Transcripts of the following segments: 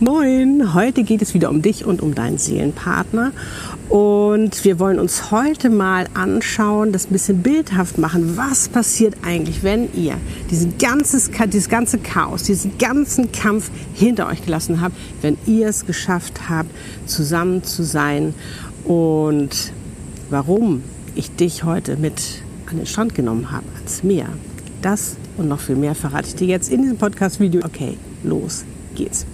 Moin, heute geht es wieder um dich und um deinen Seelenpartner. Und wir wollen uns heute mal anschauen, das ein bisschen bildhaft machen. Was passiert eigentlich, wenn ihr diesen ganzes, dieses ganze Chaos, diesen ganzen Kampf hinter euch gelassen habt, wenn ihr es geschafft habt, zusammen zu sein und warum ich dich heute mit an den Strand genommen habe, ans Meer. Das und noch viel mehr verrate ich dir jetzt in diesem Podcast-Video. Okay, los geht's.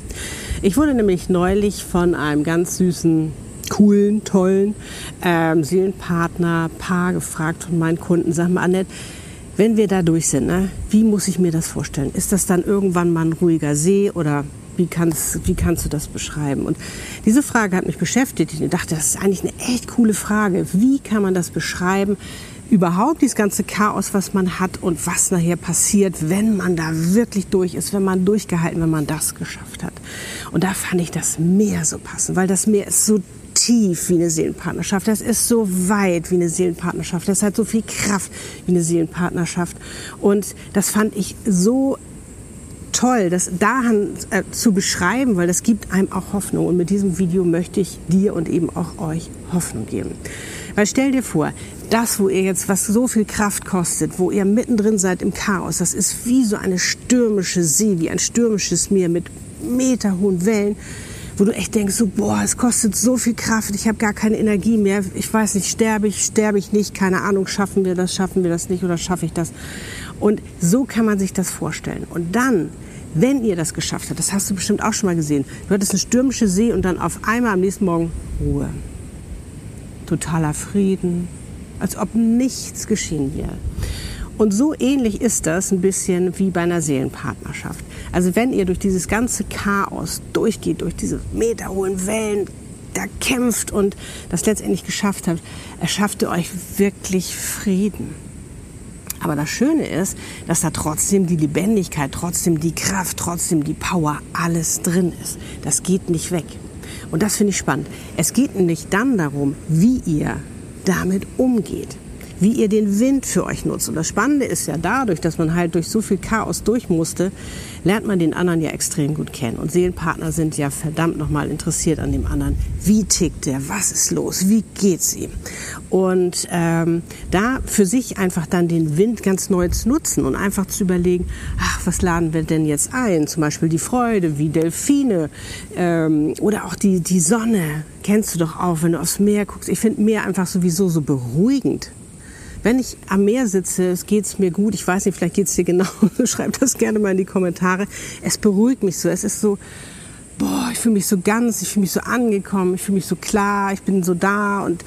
Ich wurde nämlich neulich von einem ganz süßen, coolen, tollen ähm, Seelenpartner, Paar gefragt von meinen Kunden. Sag mal, Annette, wenn wir da durch sind, ne, wie muss ich mir das vorstellen? Ist das dann irgendwann mal ein ruhiger See oder wie kannst, wie kannst du das beschreiben? Und diese Frage hat mich beschäftigt. Ich dachte, das ist eigentlich eine echt coole Frage. Wie kann man das beschreiben? Überhaupt dieses ganze Chaos, was man hat und was nachher passiert, wenn man da wirklich durch ist, wenn man durchgehalten, wenn man das geschafft hat. Und da fand ich das Meer so passend, weil das Meer ist so tief wie eine Seelenpartnerschaft. Das ist so weit wie eine Seelenpartnerschaft. Das hat so viel Kraft wie eine Seelenpartnerschaft. Und das fand ich so toll, das daran äh, zu beschreiben, weil das gibt einem auch Hoffnung. Und mit diesem Video möchte ich dir und eben auch euch Hoffnung geben. Weil stell dir vor, das, wo ihr jetzt, was so viel Kraft kostet, wo ihr mittendrin seid im Chaos, das ist wie so eine stürmische See, wie ein stürmisches Meer mit meterhohen Wellen, wo du echt denkst, so, boah, es kostet so viel Kraft, ich habe gar keine Energie mehr, ich weiß nicht, sterbe ich, sterbe ich nicht, keine Ahnung, schaffen wir das, schaffen wir das nicht oder schaffe ich das? Und so kann man sich das vorstellen. Und dann wenn ihr das geschafft habt, das hast du bestimmt auch schon mal gesehen, du hattest eine stürmische See und dann auf einmal am nächsten Morgen Ruhe. Totaler Frieden, als ob nichts geschehen wäre. Und so ähnlich ist das ein bisschen wie bei einer Seelenpartnerschaft. Also wenn ihr durch dieses ganze Chaos durchgeht, durch diese meterhohen Wellen, da kämpft und das letztendlich geschafft habt, erschafft ihr euch wirklich Frieden. Aber das Schöne ist, dass da trotzdem die Lebendigkeit, trotzdem die Kraft, trotzdem die Power, alles drin ist. Das geht nicht weg. Und das finde ich spannend. Es geht nämlich dann darum, wie ihr damit umgeht wie ihr den Wind für euch nutzt. Und das Spannende ist ja dadurch, dass man halt durch so viel Chaos durch musste, lernt man den anderen ja extrem gut kennen. Und Seelenpartner sind ja verdammt nochmal interessiert an dem anderen. Wie tickt der? Was ist los? Wie geht's ihm? Und ähm, da für sich einfach dann den Wind ganz neu zu nutzen und einfach zu überlegen, ach, was laden wir denn jetzt ein? Zum Beispiel die Freude, wie Delfine ähm, oder auch die, die Sonne. Kennst du doch auch, wenn du aufs Meer guckst. Ich finde Meer einfach sowieso so beruhigend. Wenn ich am Meer sitze, es geht's mir gut. Ich weiß nicht, vielleicht geht's dir genau. Schreib das gerne mal in die Kommentare. Es beruhigt mich so. Es ist so, boah, ich fühle mich so ganz, ich fühle mich so angekommen, ich fühle mich so klar, ich bin so da und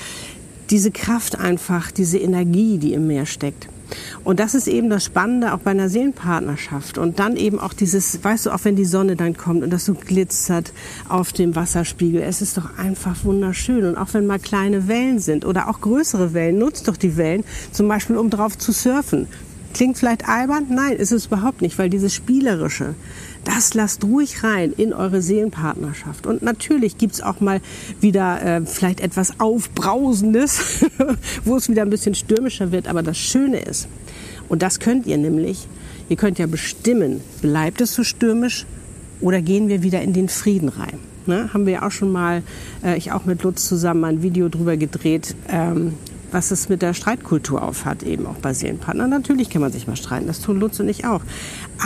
diese Kraft einfach, diese Energie, die im Meer steckt. Und das ist eben das Spannende auch bei einer Seelenpartnerschaft. Und dann eben auch dieses, weißt du, auch wenn die Sonne dann kommt und das so glitzert auf dem Wasserspiegel, es ist doch einfach wunderschön. Und auch wenn mal kleine Wellen sind oder auch größere Wellen, nutzt doch die Wellen, zum Beispiel um drauf zu surfen. Klingt vielleicht albern? Nein, ist es überhaupt nicht, weil dieses Spielerische, das lasst ruhig rein in eure Seelenpartnerschaft. Und natürlich gibt's auch mal wieder äh, vielleicht etwas Aufbrausendes, wo es wieder ein bisschen stürmischer wird. Aber das Schöne ist, und das könnt ihr nämlich, ihr könnt ja bestimmen, bleibt es so stürmisch oder gehen wir wieder in den Frieden rein. Ne? Haben wir ja auch schon mal, äh, ich auch mit Lutz zusammen ein Video drüber gedreht, ähm, was es mit der Streitkultur aufhat, eben auch bei Seelenpartnern. Natürlich kann man sich mal streiten, das tun Lutz und ich auch.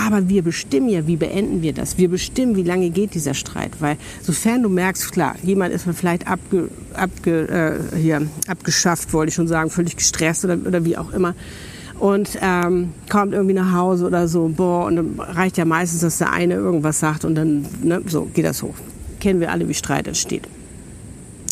Aber wir bestimmen ja, wie beenden wir das. Wir bestimmen, wie lange geht dieser Streit. Weil sofern du merkst, klar, jemand ist vielleicht abge, abge, äh, hier, abgeschafft, wollte ich schon sagen, völlig gestresst oder, oder wie auch immer und ähm, kommt irgendwie nach Hause oder so, boah, und dann reicht ja meistens, dass der eine irgendwas sagt und dann, ne, so geht das hoch. Kennen wir alle, wie Streit entsteht.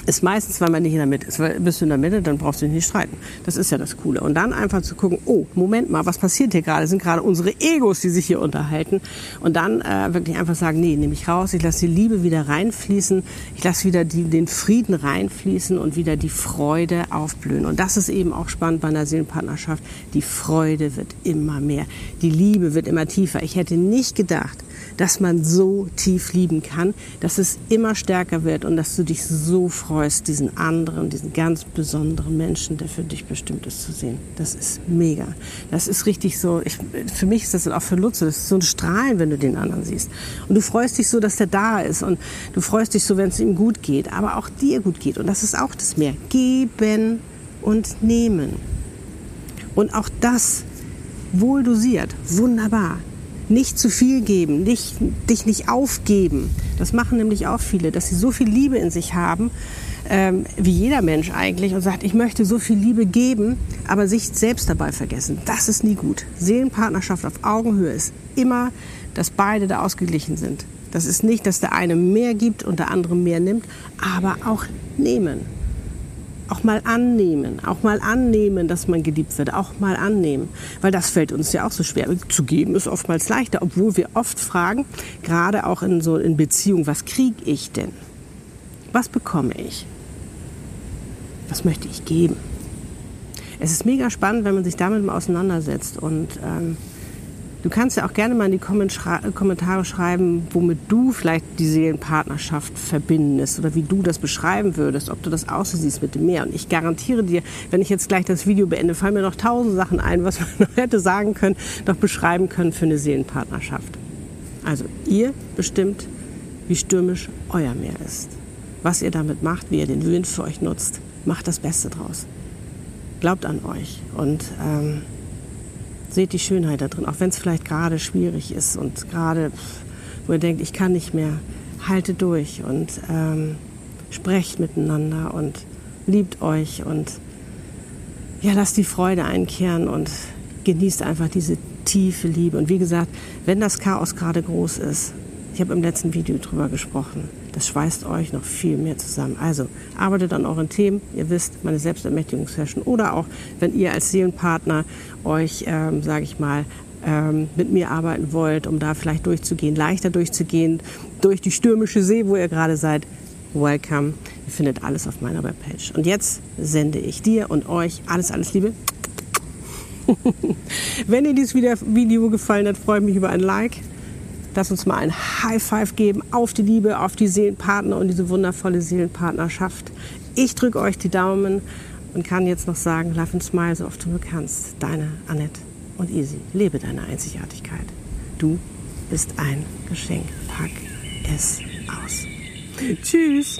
Ist meistens, weil man nicht in der Mitte ist. Weil bist du in der Mitte, dann brauchst du dich nicht streiten. Das ist ja das Coole. Und dann einfach zu gucken, oh, Moment mal, was passiert hier gerade? Sind gerade unsere Egos, die sich hier unterhalten. Und dann äh, wirklich einfach sagen, nee, nehme ich raus, ich lasse die Liebe wieder reinfließen, ich lasse wieder die, den Frieden reinfließen und wieder die Freude aufblühen. Und das ist eben auch spannend bei einer Seelenpartnerschaft. Die Freude wird immer mehr. Die Liebe wird immer tiefer. Ich hätte nicht gedacht, dass man so tief lieben kann, dass es immer stärker wird und dass du dich so freust, diesen anderen, diesen ganz besonderen Menschen, der für dich bestimmt ist, zu sehen. Das ist mega. Das ist richtig so, ich, für mich ist das auch für Lutze, das ist so ein Strahlen, wenn du den anderen siehst. Und du freust dich so, dass der da ist und du freust dich so, wenn es ihm gut geht, aber auch dir gut geht. Und das ist auch das Mehr. Geben und nehmen. Und auch das wohl dosiert. Wunderbar nicht zu viel geben, nicht, dich nicht aufgeben. Das machen nämlich auch viele, dass sie so viel Liebe in sich haben, ähm, wie jeder Mensch eigentlich, und sagt, ich möchte so viel Liebe geben, aber sich selbst dabei vergessen. Das ist nie gut. Seelenpartnerschaft auf Augenhöhe ist immer, dass beide da ausgeglichen sind. Das ist nicht, dass der eine mehr gibt und der andere mehr nimmt, aber auch nehmen auch mal annehmen, auch mal annehmen, dass man geliebt wird, auch mal annehmen, weil das fällt uns ja auch so schwer. Zu geben ist oftmals leichter, obwohl wir oft fragen, gerade auch in so in Beziehung, was kriege ich denn? Was bekomme ich? Was möchte ich geben? Es ist mega spannend, wenn man sich damit mal auseinandersetzt und ähm, Du kannst ja auch gerne mal in die Kommentare schreiben, womit du vielleicht die Seelenpartnerschaft verbindest oder wie du das beschreiben würdest, ob du das aussiehst mit dem Meer. Und ich garantiere dir, wenn ich jetzt gleich das Video beende, fallen mir noch tausend Sachen ein, was man noch hätte sagen können, noch beschreiben können für eine Seelenpartnerschaft. Also ihr bestimmt, wie stürmisch euer Meer ist. Was ihr damit macht, wie ihr den Wind für euch nutzt, macht das Beste draus. Glaubt an euch und ähm, seht die Schönheit da drin, auch wenn es vielleicht gerade schwierig ist und gerade, wo ihr denkt, ich kann nicht mehr, haltet durch und ähm, sprecht miteinander und liebt euch und ja, lasst die Freude einkehren und genießt einfach diese tiefe Liebe. Und wie gesagt, wenn das Chaos gerade groß ist, ich habe im letzten Video drüber gesprochen, das schweißt euch noch viel mehr zusammen. Also arbeitet an euren Themen. Ihr wisst, meine Selbstermächtigungssession oder auch, wenn ihr als Seelenpartner euch, ähm, sage ich mal, ähm, mit mir arbeiten wollt, um da vielleicht durchzugehen, leichter durchzugehen, durch die stürmische See, wo ihr gerade seid. Welcome. Ihr findet alles auf meiner Webpage. Und jetzt sende ich dir und euch alles, alles Liebe. Wenn dir dieses Video gefallen hat, freue ich mich über ein Like. Lass uns mal ein High Five geben auf die Liebe, auf die Seelenpartner und diese wundervolle Seelenpartnerschaft. Ich drücke euch die Daumen und kann jetzt noch sagen, love and smile so oft du kannst. Deine Annette und Easy. Lebe deine Einzigartigkeit. Du bist ein Geschenk. Pack es aus. Tschüss.